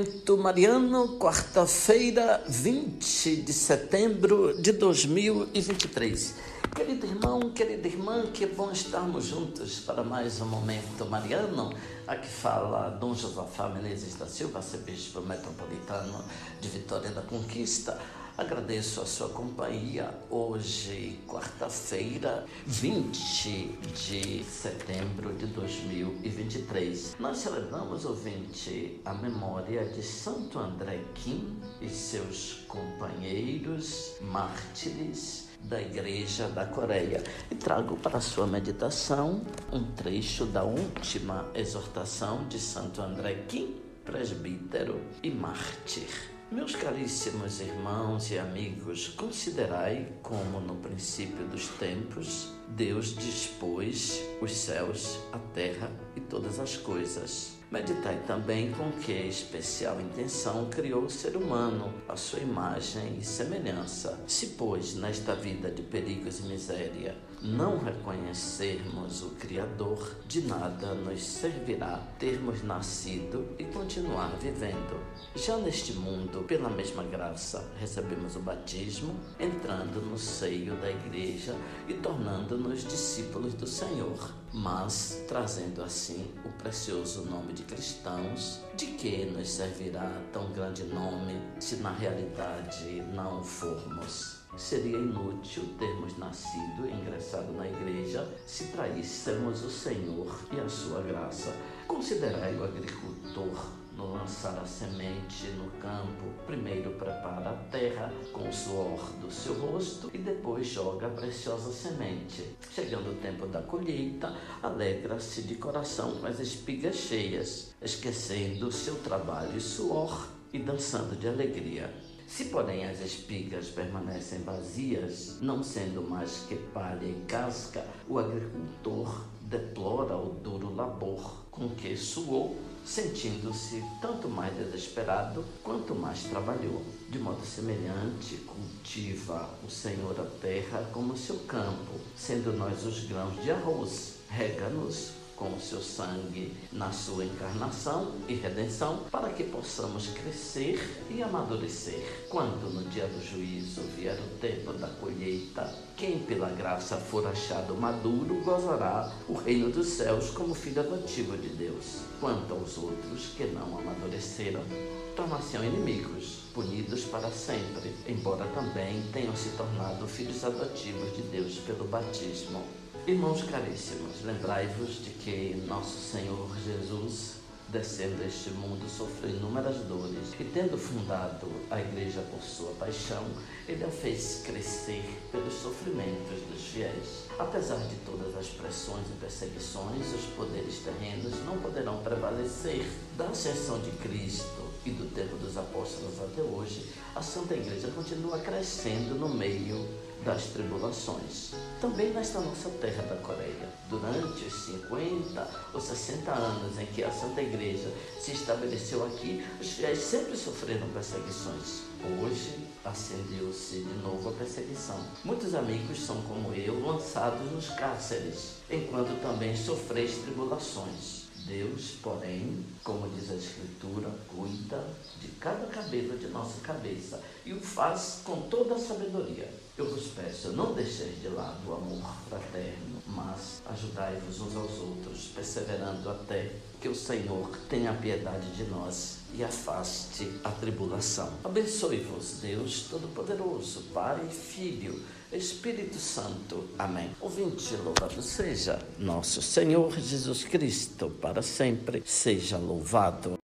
Momento Mariano, quarta-feira, 20 de setembro de 2023. Querido irmão, querida irmã, que bom estarmos juntos para mais um Momento Mariano. Aqui fala Dom Josafá Menezes da Silva, arcebispo metropolitano de Vitória da Conquista. Agradeço a sua companhia hoje, quarta-feira, 20 de setembro de 2023. Nós celebramos, ouvinte, a memória de Santo André Kim e seus companheiros mártires da Igreja da Coreia. E trago para sua meditação um trecho da última exortação de Santo André Kim, presbítero e mártir. Meus caríssimos irmãos e amigos, considerai como no princípio dos tempos Deus dispôs os céus, a terra e todas as coisas. Meditai também com que especial intenção criou o ser humano, a sua imagem e semelhança. Se, pois, nesta vida de perigos e miséria, não reconhecermos o Criador, de nada nos servirá termos nascido e continuar vivendo. Já neste mundo, pela mesma graça, recebemos o batismo, entrando no seio da Igreja e tornando-nos discípulos do Senhor, mas trazendo assim o precioso nome de cristãos. De que nos servirá tão grande nome se na realidade não formos? Seria inútil termos nascido e ingressado na igreja se traíssemos o Senhor e a sua graça. Considerai o agricultor no lançar a semente no campo, primeiro prepara a terra com o suor do seu rosto e depois joga a preciosa semente. Chegando o tempo da colheita, alegra-se de coração com as espigas cheias, esquecendo o seu trabalho e suor e dançando de alegria. Se, porém, as espigas permanecem vazias, não sendo mais que palha e casca, o agricultor deplora o duro labor com que suou, sentindo-se tanto mais desesperado quanto mais trabalhou. De modo semelhante, cultiva o Senhor a terra como seu campo, sendo nós os grãos de arroz. Rega-nos com o seu sangue na sua encarnação e redenção, para que possamos crescer e amadurecer. Quando no dia do juízo vier o tempo da colheita, quem pela graça for achado maduro gozará o reino dos céus como filho adotivo de Deus. Quanto aos outros que não amadureceram, tornar-se inimigos, punidos para sempre, embora também tenham se tornado filhos adotivos de Deus pelo batismo. Irmãos caríssimos, lembrai-vos de que nosso Senhor Jesus, descendo a este mundo, sofreu inúmeras dores e, tendo fundado a igreja por sua paixão, ele a fez crescer pelos sofrimentos dos fiéis. Apesar de todas as pressões e perseguições, os poderes terrenos não poderão prevalecer. Da ascensão de Cristo e do tempo dos apóstolos até hoje, a Santa Igreja continua crescendo no meio das tribulações. Também nesta nossa terra da Coreia, durante os 50 ou 60 anos em que a Santa Igreja se estabeleceu aqui, os fiéis sempre sofreram perseguições. Hoje acendeu-se de novo a perseguição. Muitos amigos são como eu, lançados nos cárceres, enquanto também sofreis tribulações. Deus, porém, como diz a Escritura, cuida de cada cabelo de nossa cabeça e o faz com toda a sabedoria. Eu vos peço, não deixeis de lado o amor fraterno, mas ajudai-vos uns aos outros, perseverando até que o Senhor tenha piedade de nós e afaste a tribulação. Abençoe-vos, Deus Todo-Poderoso, Pai, Filho, Espírito Santo. Amém. Ouvinte, louvado seja nosso Senhor Jesus Cristo, para sempre seja louvado.